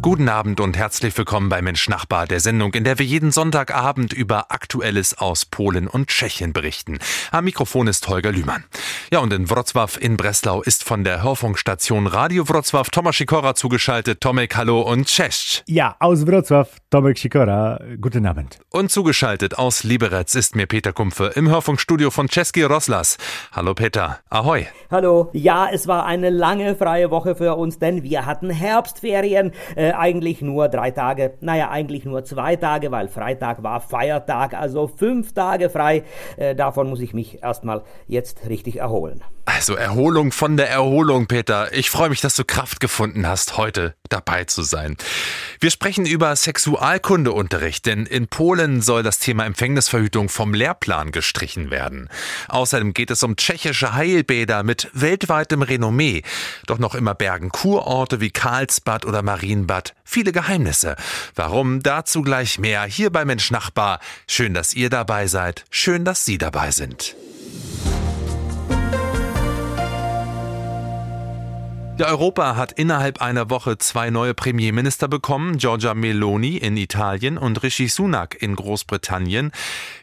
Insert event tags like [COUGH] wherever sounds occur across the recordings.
Guten Abend und herzlich willkommen bei Mensch Nachbar, der Sendung, in der wir jeden Sonntagabend über Aktuelles aus Polen und Tschechien berichten. Am Mikrofon ist Holger Lühmann. Ja, und in Wrocław in Breslau ist von der Hörfunkstation Radio Wrocław Tomasz Sikora zugeschaltet. Tomek, hallo und cześć. Ja, aus Wrocław, Tomek Sikora. Guten Abend. Und zugeschaltet aus Liberec ist mir Peter Kumpfe im Hörfunkstudio von Czeski Roslas. Hallo Peter, ahoi. Hallo. Ja, es war eine lange freie Woche für uns, denn wir hatten Herbstferien. Äh, eigentlich nur drei Tage. Naja, eigentlich nur zwei Tage, weil Freitag war Feiertag, also fünf Tage frei. Äh, davon muss ich mich erstmal jetzt richtig erholen. Also Erholung von der Erholung, Peter. Ich freue mich, dass du Kraft gefunden hast, heute dabei zu sein. Wir sprechen über Sexualkundeunterricht, denn in Polen soll das Thema Empfängnisverhütung vom Lehrplan gestrichen werden. Außerdem geht es um tschechische Heilbäder mit weltweitem Renommee. Doch noch immer bergen Kurorte wie Karlsbad oder Marienbad viele Geheimnisse. Warum? Dazu gleich mehr hier bei Mensch Nachbar. Schön, dass ihr dabei seid. Schön, dass Sie dabei sind. Ja, Europa hat innerhalb einer Woche zwei neue Premierminister bekommen, Giorgia Meloni in Italien und Rishi Sunak in Großbritannien.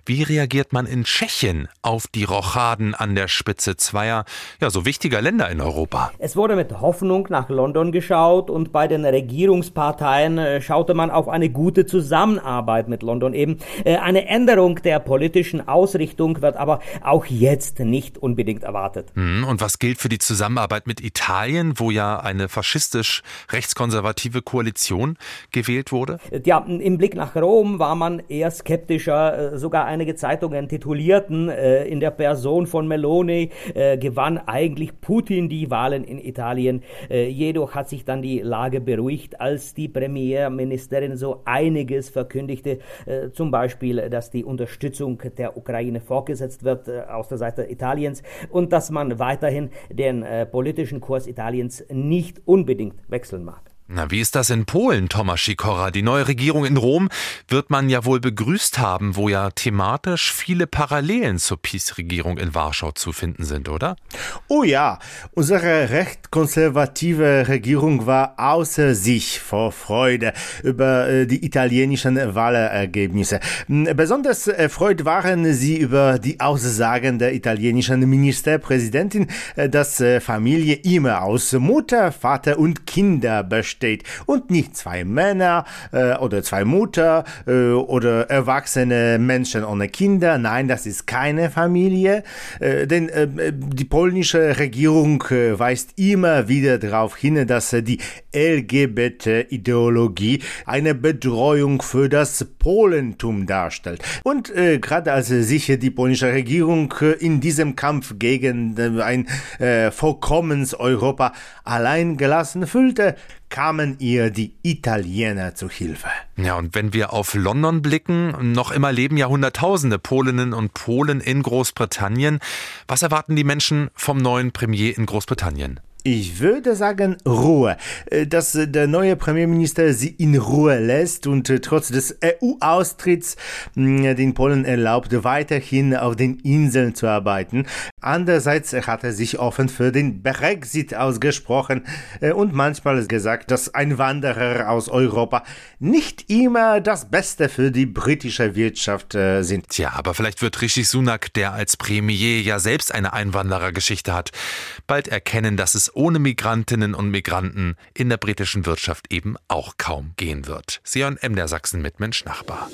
Wie reagiert man in Tschechien auf die Rochaden an der Spitze zweier, ja, so wichtiger Länder in Europa? Es wurde mit Hoffnung nach London geschaut und bei den Regierungsparteien äh, schaute man auf eine gute Zusammenarbeit mit London eben. Äh, eine Änderung der politischen Ausrichtung wird aber auch jetzt nicht unbedingt erwartet. Hm, und was gilt für die Zusammenarbeit mit Italien, wo ja eine faschistisch rechtskonservative Koalition gewählt wurde? Ja, im Blick nach Rom war man eher skeptischer. Äh, sogar einige Zeitungen titulierten, äh, in der Person von Meloni äh, gewann eigentlich Putin die Wahlen in Italien. Jedoch hat sich dann die Lage beruhigt, als die Premierministerin so einiges verkündigte, zum Beispiel, dass die Unterstützung der Ukraine fortgesetzt wird aus der Seite Italiens und dass man weiterhin den politischen Kurs Italiens nicht unbedingt wechseln mag. Na, wie ist das in Polen, Thomas Sikora? Die neue Regierung in Rom wird man ja wohl begrüßt haben, wo ja thematisch viele Parallelen zur PiS-Regierung in Warschau zu finden sind, oder? Oh ja, unsere recht konservative Regierung war außer sich vor Freude über äh, die italienischen Wahlergebnisse. Hm, besonders erfreut waren sie über die Aussagen der italienischen Ministerpräsidentin, äh, dass äh, Familie immer aus Mutter, Vater und Kinder besteht steht und nicht zwei Männer äh, oder zwei Mutter äh, oder erwachsene Menschen ohne Kinder. Nein, das ist keine Familie, äh, denn äh, die polnische Regierung äh, weist immer wieder darauf hin, dass äh, die LGBT-Ideologie eine Bedrohung für das Polentum darstellt. Und gerade als sich die polnische Regierung in diesem Kampf gegen ein äh, vollkommens Europa allein gelassen fühlte, kamen ihr die Italiener zu Hilfe. Ja, und wenn wir auf London blicken, noch immer leben ja Hunderttausende Polinnen und Polen in Großbritannien. Was erwarten die Menschen vom neuen Premier in Großbritannien? Ich würde sagen Ruhe, äh, dass äh, der neue Premierminister sie in Ruhe lässt und äh, trotz des EU-Austritts den Polen erlaubt, weiterhin auf den Inseln zu arbeiten. Andererseits hat er sich offen für den Brexit ausgesprochen und manchmal gesagt, dass Einwanderer aus Europa nicht immer das Beste für die britische Wirtschaft sind. Tja, aber vielleicht wird Rishi Sunak, der als Premier ja selbst eine Einwanderergeschichte hat, bald erkennen, dass es ohne Migrantinnen und Migranten in der britischen Wirtschaft eben auch kaum gehen wird. Sion M. der Sachsen mit Mensch Nachbar.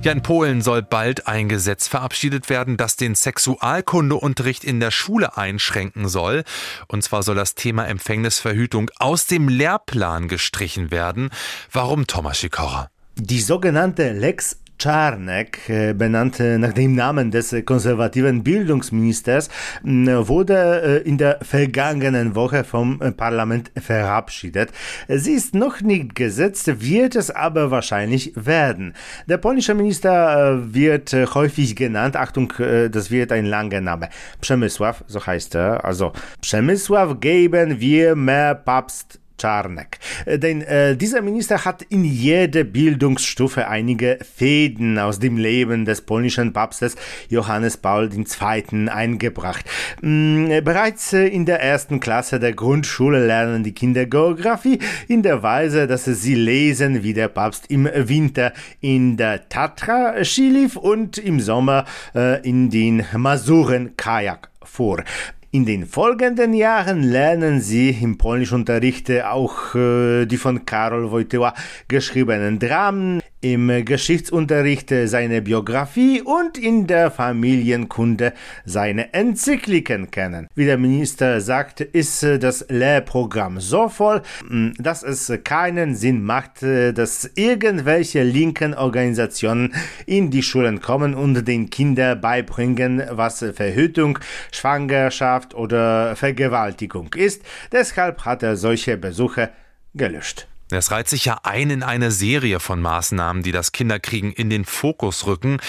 Ja, in Polen soll bald ein Gesetz verabschiedet werden, das den Sexualkundeunterricht in der Schule einschränken soll. Und zwar soll das Thema Empfängnisverhütung aus dem Lehrplan gestrichen werden. Warum, Thomas Sikora? Die sogenannte Lex Czarnek, äh, benannt nach dem Namen des konservativen Bildungsministers, wurde äh, in der vergangenen Woche vom Parlament verabschiedet. Sie ist noch nicht gesetzt, wird es aber wahrscheinlich werden. Der polnische Minister äh, wird häufig genannt, Achtung, das wird ein langer Name, Przemysław, so heißt er, also Przemysław geben wir mehr Papst Czarnek. Denn äh, dieser Minister hat in jede Bildungsstufe einige Fäden aus dem Leben des polnischen Papstes Johannes Paul II. eingebracht. Mm, bereits in der ersten Klasse der Grundschule lernen die Kinder Geografie in der Weise, dass sie lesen, wie der Papst im Winter in der Tatra Ski lief und im Sommer äh, in den Masuren Kajak fuhr. In den folgenden Jahren lernen sie im Polnischunterricht auch äh, die von Karol Wojtyła geschriebenen Dramen, im Geschichtsunterricht seine Biografie und in der Familienkunde seine Enzykliken kennen. Wie der Minister sagt, ist das Lehrprogramm so voll, hm, dass es keinen Sinn macht, dass irgendwelche linken Organisationen in die Schulen kommen und den Kindern beibringen, was Verhütung, Schwangerschaft oder Vergewaltigung ist. Deshalb hat er solche Besuche gelöscht. Es reiht sich ja ein in eine Serie von Maßnahmen, die das Kinderkriegen in den Fokus rücken.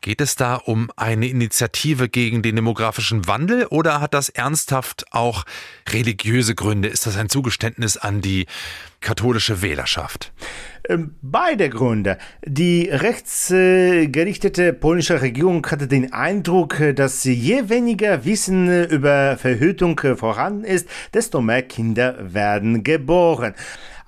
Geht es da um eine Initiative gegen den demografischen Wandel oder hat das ernsthaft auch religiöse Gründe? Ist das ein Zugeständnis an die katholische Wählerschaft? Ähm, beide Gründe. Die rechtsgerichtete polnische Regierung hatte den Eindruck, dass je weniger Wissen über Verhütung vorhanden ist, desto mehr Kinder werden geboren.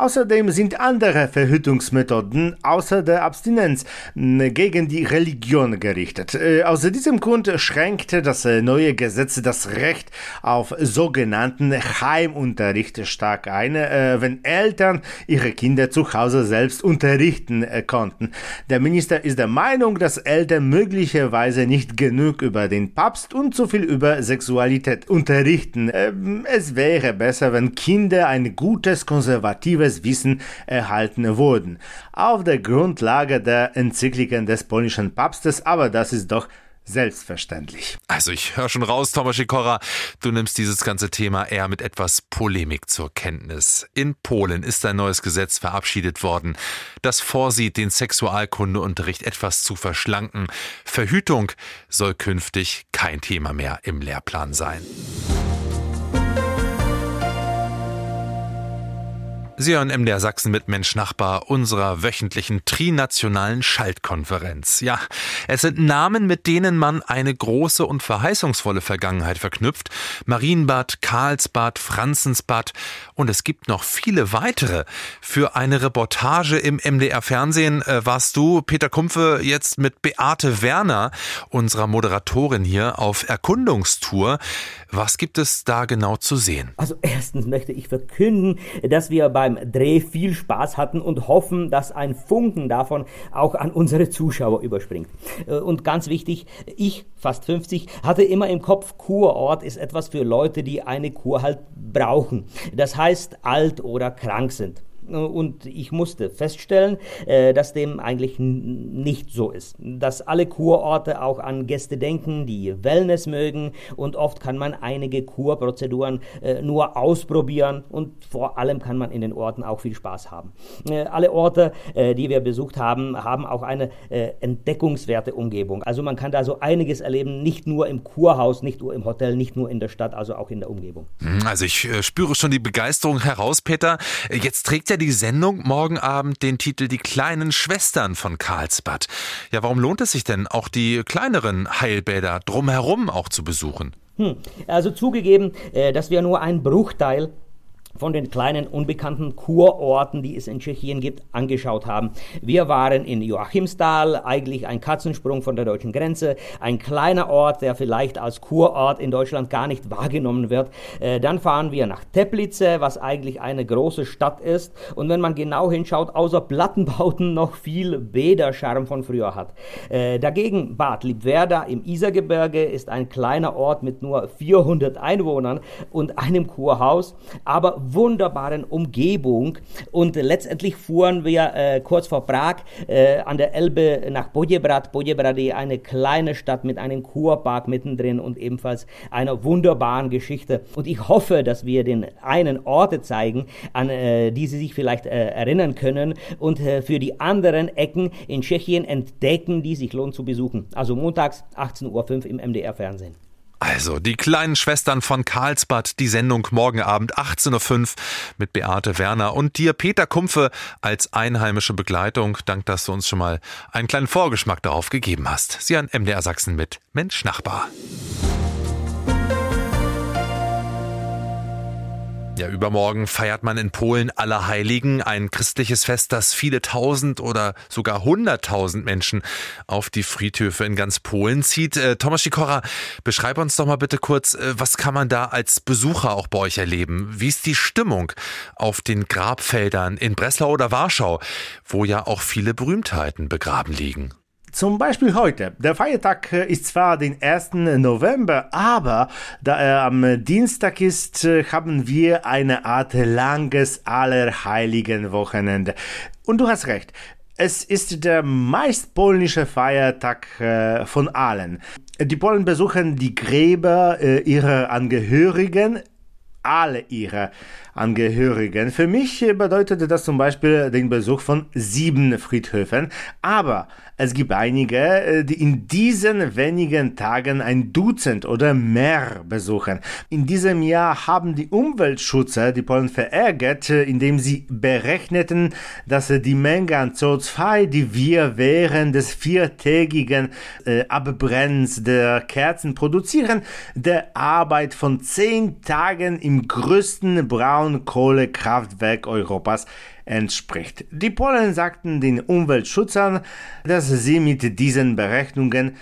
Außerdem sind andere Verhütungsmethoden außer der Abstinenz gegen die Religion gerichtet. Äh, aus diesem Grund schränkte das neue Gesetz das Recht auf sogenannten Heimunterricht stark ein, äh, wenn Eltern ihre Kinder zu Hause selbst unterrichten äh, konnten. Der Minister ist der Meinung, dass Eltern möglicherweise nicht genug über den Papst und zu viel über Sexualität unterrichten. Ähm, es wäre besser, wenn Kinder ein gutes konservatives Wissen erhalten wurden, auf der Grundlage der Enzykliken des polnischen Papstes, aber das ist doch selbstverständlich. Also ich höre schon raus, Thomas Sikora, du nimmst dieses ganze Thema eher mit etwas Polemik zur Kenntnis. In Polen ist ein neues Gesetz verabschiedet worden, das vorsieht, den Sexualkundeunterricht etwas zu verschlanken. Verhütung soll künftig kein Thema mehr im Lehrplan sein. Sie hören MDR Sachsen mit Mensch Nachbar, unserer wöchentlichen trinationalen Schaltkonferenz. Ja, es sind Namen, mit denen man eine große und verheißungsvolle Vergangenheit verknüpft. Marienbad, Karlsbad, Franzensbad und es gibt noch viele weitere. Für eine Reportage im MDR Fernsehen äh, warst du, Peter Kumpfe, jetzt mit Beate Werner, unserer Moderatorin hier, auf Erkundungstour. Was gibt es da genau zu sehen? Also erstens möchte ich verkünden, dass wir beim Dreh viel Spaß hatten und hoffen, dass ein Funken davon auch an unsere Zuschauer überspringt. Äh, und ganz wichtig, ich, fast 50, hatte immer im Kopf, Kurort ist etwas für Leute, die eine Kur halt brauchen. Das heißt, alt oder krank sind und ich musste feststellen, äh, dass dem eigentlich nicht so ist. Dass alle Kurorte auch an Gäste denken, die Wellness mögen und oft kann man einige Kurprozeduren äh, nur ausprobieren und vor allem kann man in den Orten auch viel Spaß haben. Äh, alle Orte, die wir besucht haben, haben auch eine entdeckungswerte Umgebung. Also man kann da so einiges erleben, nicht nur im Kurhaus, nicht nur im Hotel, nicht nur in der Stadt, also auch in der Umgebung. Hm, also ich spüre schon die Begeisterung heraus, Peter. Jetzt trägt ja die Sendung morgen Abend den Titel Die kleinen Schwestern von Karlsbad. Ja, warum lohnt es sich denn, auch die kleineren Heilbäder drumherum auch zu besuchen? Hm, also zugegeben, äh, dass wir nur einen Bruchteil von den kleinen unbekannten Kurorten, die es in Tschechien gibt, angeschaut haben. Wir waren in Joachimsthal, eigentlich ein Katzensprung von der deutschen Grenze, ein kleiner Ort, der vielleicht als Kurort in Deutschland gar nicht wahrgenommen wird. Äh, dann fahren wir nach Teplice, was eigentlich eine große Stadt ist und wenn man genau hinschaut, außer Plattenbauten [LAUGHS] noch viel Bäderscharm von früher hat. Äh, dagegen Bad Liebwerda im Isergebirge ist ein kleiner Ort mit nur 400 Einwohnern und einem Kurhaus, aber wunderbaren Umgebung. Und letztendlich fuhren wir äh, kurz vor Prag äh, an der Elbe nach Poděbrad. Poděbrad ist eine kleine Stadt mit einem Kurpark mittendrin und ebenfalls einer wunderbaren Geschichte. Und ich hoffe, dass wir den einen Orte zeigen, an äh, die Sie sich vielleicht äh, erinnern können und äh, für die anderen Ecken in Tschechien entdecken, die sich lohnt zu besuchen. Also montags 18.05 Uhr im MDR Fernsehen. Also, die kleinen Schwestern von Karlsbad, die Sendung morgen Abend 18.05 Uhr mit Beate Werner und dir, Peter Kumpfe, als einheimische Begleitung. Dank, dass du uns schon mal einen kleinen Vorgeschmack darauf gegeben hast. Sie an MDR Sachsen mit Mensch Nachbar. Ja, übermorgen feiert man in Polen Allerheiligen, ein christliches Fest, das viele tausend oder sogar hunderttausend Menschen auf die Friedhöfe in ganz Polen zieht. Äh, Thomas Sikora, beschreib uns doch mal bitte kurz, äh, was kann man da als Besucher auch bei euch erleben? Wie ist die Stimmung auf den Grabfeldern in Breslau oder Warschau, wo ja auch viele Berühmtheiten begraben liegen? Zum Beispiel heute. Der Feiertag äh, ist zwar den 1. November, aber da er am Dienstag ist, äh, haben wir eine Art langes Allerheiligen Wochenende. Und du hast recht. Es ist der meist polnische Feiertag äh, von allen. Die Polen besuchen die Gräber ihrer Angehörigen, alle ihre Angehörigen. Für mich bedeutete das zum Beispiel den Besuch von sieben Friedhöfen, aber es gibt einige, äh, die in diesen wenigen Tagen ein Dutzend oder mehr besuchen. In diesem Jahr haben die Umweltschützer die Polen verärgert, äh, indem sie berechneten, dass die Menge an CO2, die wir während des viertägigen äh, Abbrennens der Kerzen produzieren, der Arbeit von zehn Tagen im größten Braunkohlekraftwerk Europas entspricht. Die Polen sagten den Umweltschützern, dass sie mit diesen Berechnungen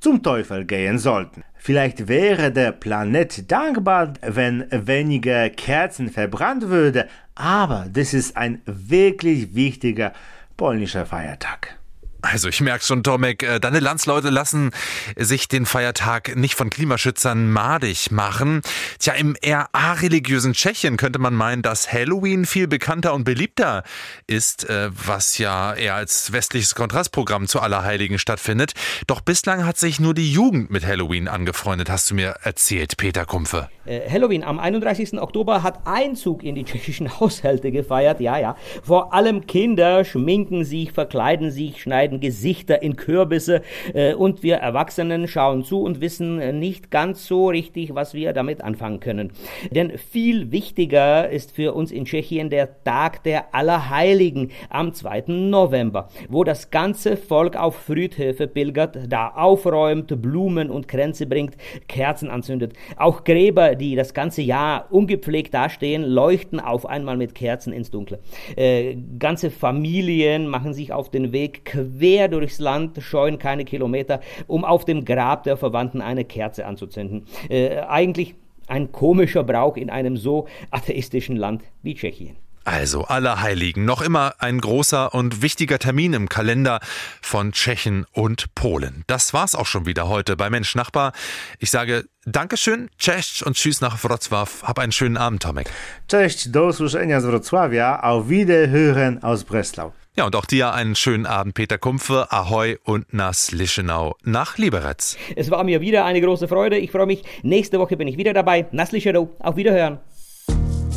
zum Teufel gehen sollten. Vielleicht wäre der Planet dankbar, wenn weniger Kerzen verbrannt würde, aber das ist ein wirklich wichtiger polnischer Feiertag. Also ich merke schon, Tomek, äh, deine Landsleute lassen sich den Feiertag nicht von Klimaschützern madig machen. Tja, im eher areligiösen Tschechien könnte man meinen, dass Halloween viel bekannter und beliebter ist, äh, was ja eher als westliches Kontrastprogramm zu Allerheiligen stattfindet. Doch bislang hat sich nur die Jugend mit Halloween angefreundet, hast du mir erzählt, Peter Kumpfe. Äh, Halloween am 31. Oktober hat Einzug in die tschechischen [LAUGHS] Haushalte gefeiert, ja, ja. Vor allem Kinder schminken sich, verkleiden sich, schneiden schneiden Gesichter in Kürbisse äh, und wir Erwachsenen schauen zu und wissen nicht ganz so richtig, was wir damit anfangen können. Denn viel wichtiger ist für uns in Tschechien der Tag der Allerheiligen am 2. November, wo das ganze Volk auf Friedhöfe pilgert, da aufräumt, Blumen und Kränze bringt, Kerzen anzündet. Auch Gräber, die das ganze Jahr ungepflegt dastehen, leuchten auf einmal mit Kerzen ins Dunkle. Äh, ganze Familien machen sich auf den Weg quer quer durchs Land, scheuen keine Kilometer, um auf dem Grab der Verwandten eine Kerze anzuzünden. Äh, eigentlich ein komischer Brauch in einem so atheistischen Land wie Tschechien. Also Allerheiligen, noch immer ein großer und wichtiger Termin im Kalender von Tschechen und Polen. Das war's auch schon wieder heute bei Mensch Nachbar. Ich sage Dankeschön, cześć und tschüss nach Wrocław. Hab einen schönen Abend, Tomek. Cześć, do usłyszenia z Wrocławia, auf Wiederhören aus Breslau. Ja, und auch dir einen schönen Abend, Peter Kumpfe, Ahoi und nach Lischenau, nach Liberec. Es war mir wieder eine große Freude. Ich freue mich. Nächste Woche bin ich wieder dabei. Naslischero, auf Wiederhören.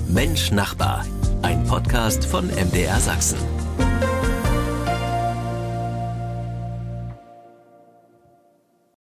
Mensch Nachbar, ein Podcast von MDR Sachsen.